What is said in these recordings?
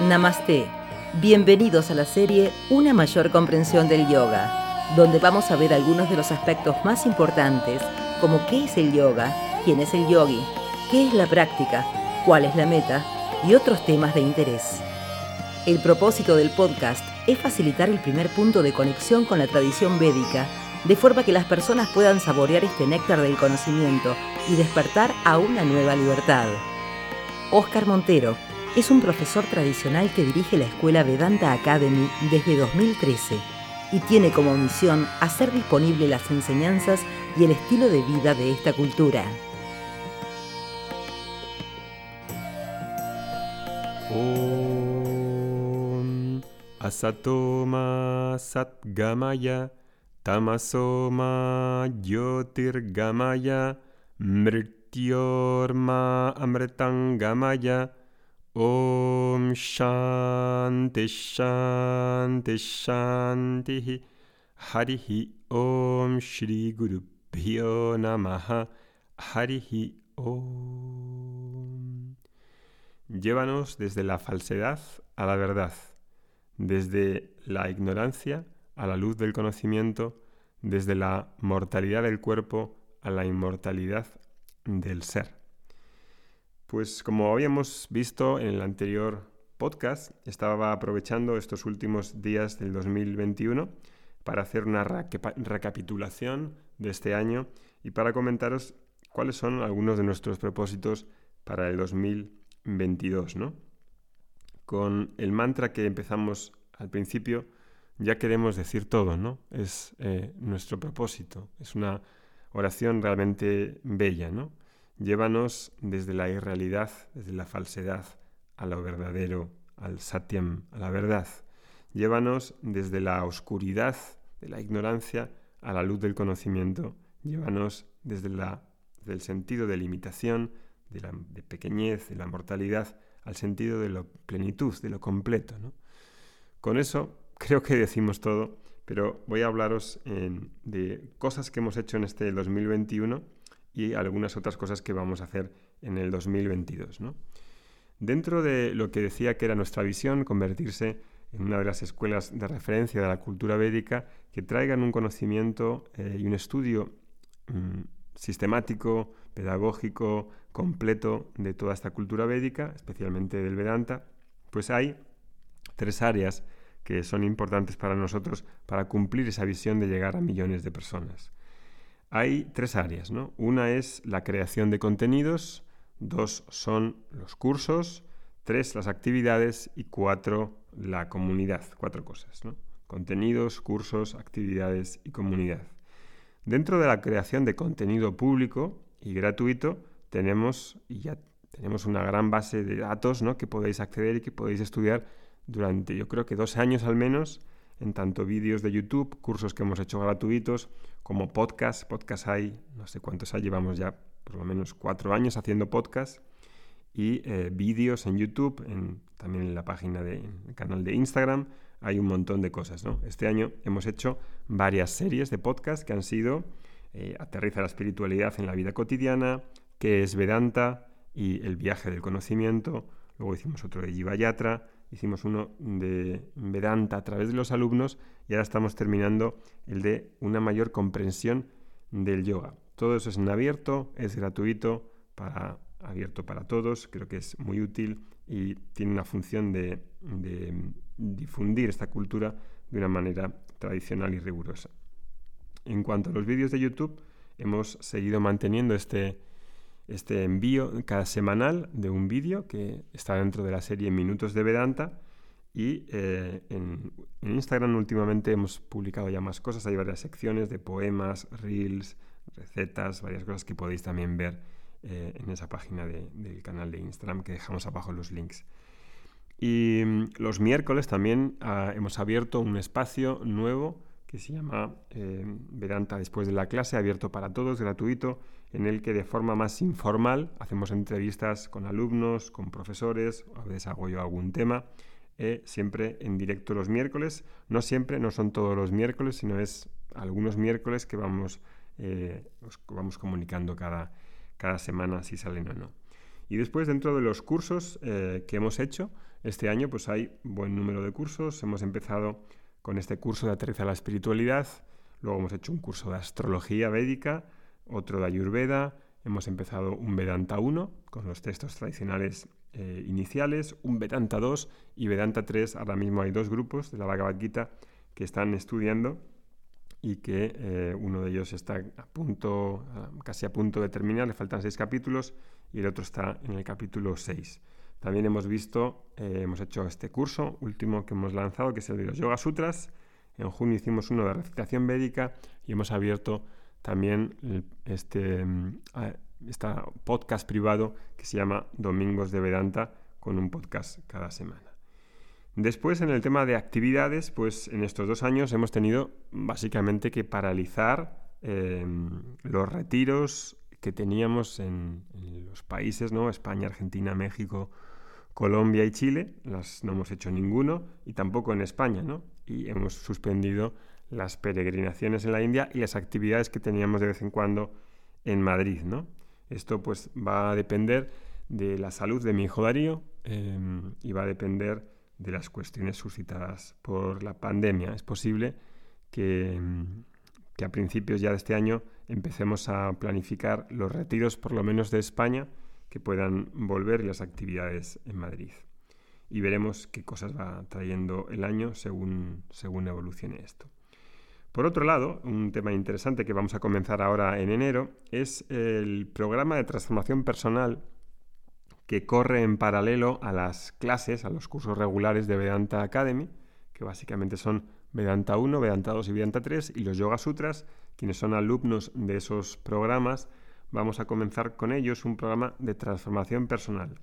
Namaste. Bienvenidos a la serie Una mayor comprensión del yoga, donde vamos a ver algunos de los aspectos más importantes, como qué es el yoga, quién es el yogi, qué es la práctica, cuál es la meta y otros temas de interés. El propósito del podcast es facilitar el primer punto de conexión con la tradición védica, de forma que las personas puedan saborear este néctar del conocimiento y despertar a una nueva libertad. Oscar Montero es un profesor tradicional que dirige la escuela Vedanta Academy desde 2013 y tiene como misión hacer disponible las enseñanzas y el estilo de vida de esta cultura. Om Asatoma Satgamaya Tamasoma Jyotirgamaya Mrityorma Amritangamaya Om Shanti Shanti Shanti. Harihi Om Shri Guru Bhyo Namaha. Harihi Om. Llévanos desde la falsedad a la verdad, desde la ignorancia a la luz del conocimiento, desde la mortalidad del cuerpo a la inmortalidad del ser. Pues como habíamos visto en el anterior podcast, estaba aprovechando estos últimos días del 2021 para hacer una recapitulación de este año y para comentaros cuáles son algunos de nuestros propósitos para el 2022. ¿no? Con el mantra que empezamos al principio, ya queremos decir todo, ¿no? Es eh, nuestro propósito, es una oración realmente bella, ¿no? Llévanos desde la irrealidad, desde la falsedad, a lo verdadero, al satyam, a la verdad. Llévanos desde la oscuridad de la ignorancia a la luz del conocimiento. Llévanos desde la, del sentido de limitación, de, la, pequeñez, de la mortalidad, al sentido de la plenitud, de lo completo. Con eso creo que decimos todo, pero voy a hablaros de cosas que hemos hecho en este 2021 y algunas otras cosas que vamos a hacer en el 2022. Dentro de lo que decía que era nuestra visión, convertirse en una de las escuelas de referencia de la cultura védica que traigan un conocimiento eh, y un estudio mm, sistemático, pedagógico, completo de toda esta cultura védica, especialmente del Vedanta, pues hay tres áreas que son importantes para nosotros para cumplir esa visión de llegar a millones de personas. Hay tres áreas, ¿no? Una es la creación de contenidos, dos son los cursos, tres las actividades y cuatro la comunidad, cuatro cosas, ¿no? Contenidos, cursos, actividades y comunidad. Dentro de la creación de contenido público y gratuito tenemos y ya tenemos una gran base de datos, ¿no? que podéis acceder y que podéis estudiar durante yo creo que dos años al menos en tanto vídeos de YouTube, cursos que hemos hecho gratuitos, como podcast. Podcast hay, no sé cuántos hay, llevamos ya por lo menos cuatro años haciendo podcast. Y eh, vídeos en YouTube, en, también en la página del canal de Instagram, hay un montón de cosas. ¿no? Este año hemos hecho varias series de podcast que han sido eh, Aterriza la espiritualidad en la vida cotidiana, qué es Vedanta y el viaje del conocimiento. Luego hicimos otro de Yatra hicimos uno de Vedanta a través de los alumnos y ahora estamos terminando el de una mayor comprensión del yoga. Todo eso es en abierto, es gratuito, para, abierto para todos, creo que es muy útil y tiene una función de, difundir esta cultura de una manera tradicional y rigurosa. En cuanto a los vídeos de YouTube, hemos seguido manteniendo este, este envío cada semanal de un vídeo que está dentro de la serie Minutos de Vedanta. Y eh, en, Instagram últimamente hemos publicado ya más cosas. Hay varias secciones de poemas, reels, recetas, varias cosas que podéis también ver eh, en esa página del canal de Instagram que dejamos abajo los links. Y mm, los miércoles también ah, hemos abierto un espacio nuevo que se llama eh, Vedanta después de la clase, abierto para todos, gratuito, en el que de forma más informal hacemos entrevistas con alumnos, con profesores, a veces hago yo algún tema, eh, siempre en directo los miércoles. No siempre, no son todos los miércoles, sino es algunos miércoles que vamos, eh, vamos comunicando cada, cada semana si salen o no. Y después, dentro de los cursos que hemos hecho, Este año pues hay buen número de cursos. Hemos empezado con este curso de aterriza la espiritualidad. Luego hemos hecho un curso de astrología védica, otro de Ayurveda. Hemos empezado un Vedanta 1 con los textos tradicionales eh, iniciales, un Vedanta 2 y Vedanta 3. Ahora mismo hay dos grupos de la Bhagavad Gita que están estudiando y que eh, uno de ellos está a punto, casi a punto de terminar, le faltan seis capítulos y el otro está en el capítulo 6. También hemos visto, eh, hemos hecho este curso último que hemos lanzado, que es el de los Yoga Sutras. En junio hicimos uno de recitación védica y hemos abierto también este, mm, podcast privado que se llama Domingos de Vedanta con un podcast cada semana. Después, en el tema de actividades, pues en estos dos años hemos tenido básicamente que paralizar em, los retiros que teníamos en, los países, ¿no? España, Argentina, México, Colombia y Chile. Las, no hemos hecho ninguno y tampoco en España, ¿no? Y hemos suspendido las peregrinaciones en la India y las actividades que teníamos de vez en cuando en Madrid, ¿no? Esto pues va a depender de la salud de mi hijo Darío em, y va a depender de las cuestiones suscitadas por la pandemia. Es posible que, que, a principios ya de este año empecemos a planificar los retiros, por lo menos de España, que puedan volver las actividades en Madrid. Y veremos qué cosas va trayendo el año según, según evolucione esto. Por otro lado, un tema interesante que vamos a comenzar ahora en enero es el programa de transformación personal que corre en paralelo a las clases, a los cursos regulares de Vedanta Academy, que básicamente son Vedanta 1, Vedanta 2 y Vedanta 3, y los Yoga Sutras, quienes son alumnos de esos programas, vamos a comenzar con ellos un programa de transformación personal.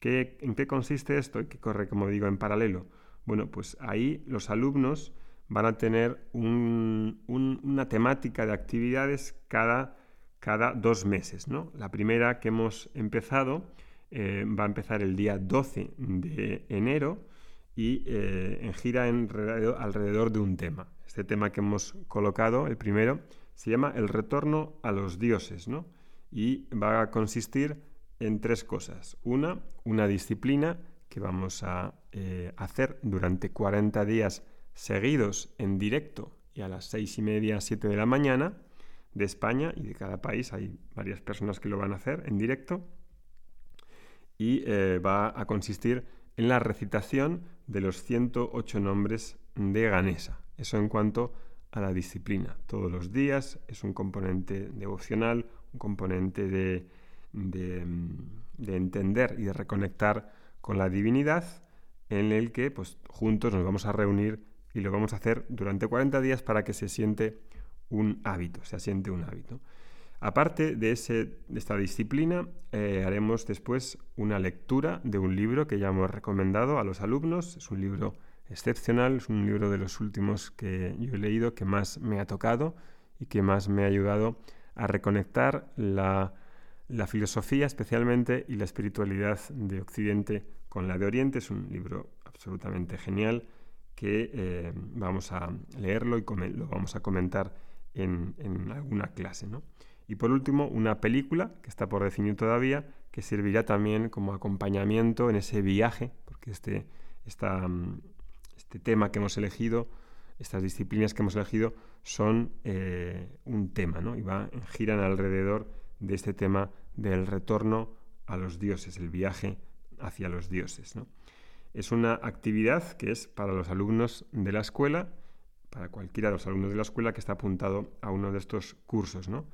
¿En qué consiste esto y qué corre, como digo, en paralelo? Bueno, pues ahí los alumnos van a tener una temática de actividades cada, cada dos meses. ¿no? La primera que hemos empezado eh, va a empezar el día 12 de enero y eh, gira alrededor de un tema. Este tema que hemos colocado, el primero, se llama El retorno a los dioses, ¿no? Y va a consistir en tres cosas. Una, una disciplina que vamos a eh, hacer durante 40 días seguidos en directo y a las seis y media, siete de la mañana de España y de cada país. Hay varias personas que lo van a hacer en directo y eh, va a consistir en la recitación de los 108 nombres de Ganesa. Eso en cuanto a la disciplina. Todos los días es un componente devocional, un componente de, de, entender y de reconectar con la divinidad en el que pues, juntos nos vamos a reunir y lo vamos a hacer durante 40 días para que se siente un hábito, se asiente un hábito. Aparte de, esta disciplina, eh, haremos después una lectura de un libro que ya hemos recomendado a los alumnos. Es un libro excepcional, es un libro de los últimos que yo he leído que más me ha tocado y que más me ha ayudado a reconectar la, filosofía especialmente y la espiritualidad de Occidente con la de Oriente. Es un libro absolutamente genial que eh, vamos a leerlo y lo vamos a comentar en, en alguna clase. ¿no? Y por último, una película que está por definir todavía, que servirá también como acompañamiento en ese viaje, porque este, mm, este tema que hemos elegido, estas disciplinas que hemos elegido, son eh, un tema, ¿no? Y va, giran alrededor de este tema del retorno a los dioses, el viaje hacia los dioses. ¿no? Es una actividad que es para los alumnos de la escuela, para cualquiera de los alumnos de la escuela que está apuntado a uno de estos cursos. ¿no?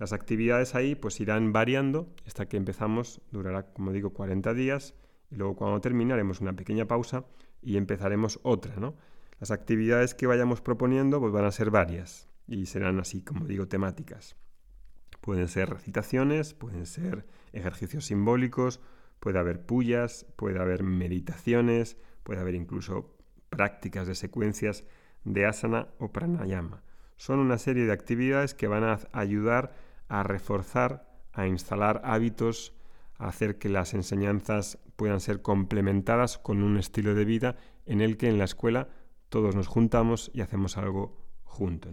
Las actividades ahí pues irán variando hasta que empezamos, durará como digo 40 días y luego cuando terminaremos una pequeña pausa y empezaremos otra, ¿no? Las actividades que vayamos proponiendo pues van a ser varias y serán así como digo temáticas. Pueden ser recitaciones, pueden ser ejercicios simbólicos, puede haber pullas, puede haber meditaciones, puede haber incluso prácticas de secuencias de asana o pranayama. Son una serie de actividades que van a ayudar a reforzar, a instalar hábitos, a hacer que las enseñanzas puedan ser complementadas con un estilo de vida en el que en la escuela todos nos juntamos y hacemos algo juntos.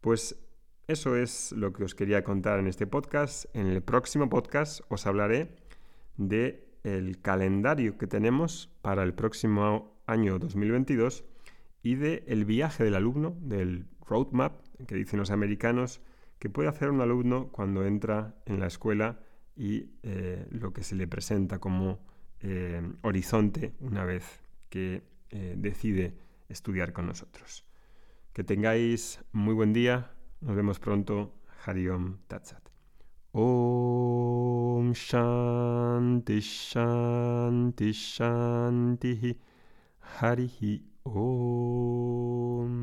Pues eso es lo que os quería contar en este podcast. En el próximo podcast os hablaré de calendario que tenemos para el próximo año 2022 y de el viaje del alumno, del roadmap que dicen los americanos, que puede hacer un alumno cuando entra en la escuela y eh, lo que se le presenta como eh, horizonte una vez que eh, decide estudiar con nosotros. Que tengáis muy buen día. Nos vemos pronto. Hariom Tatsat. Om Shanti Shanti Shanti Harihi Om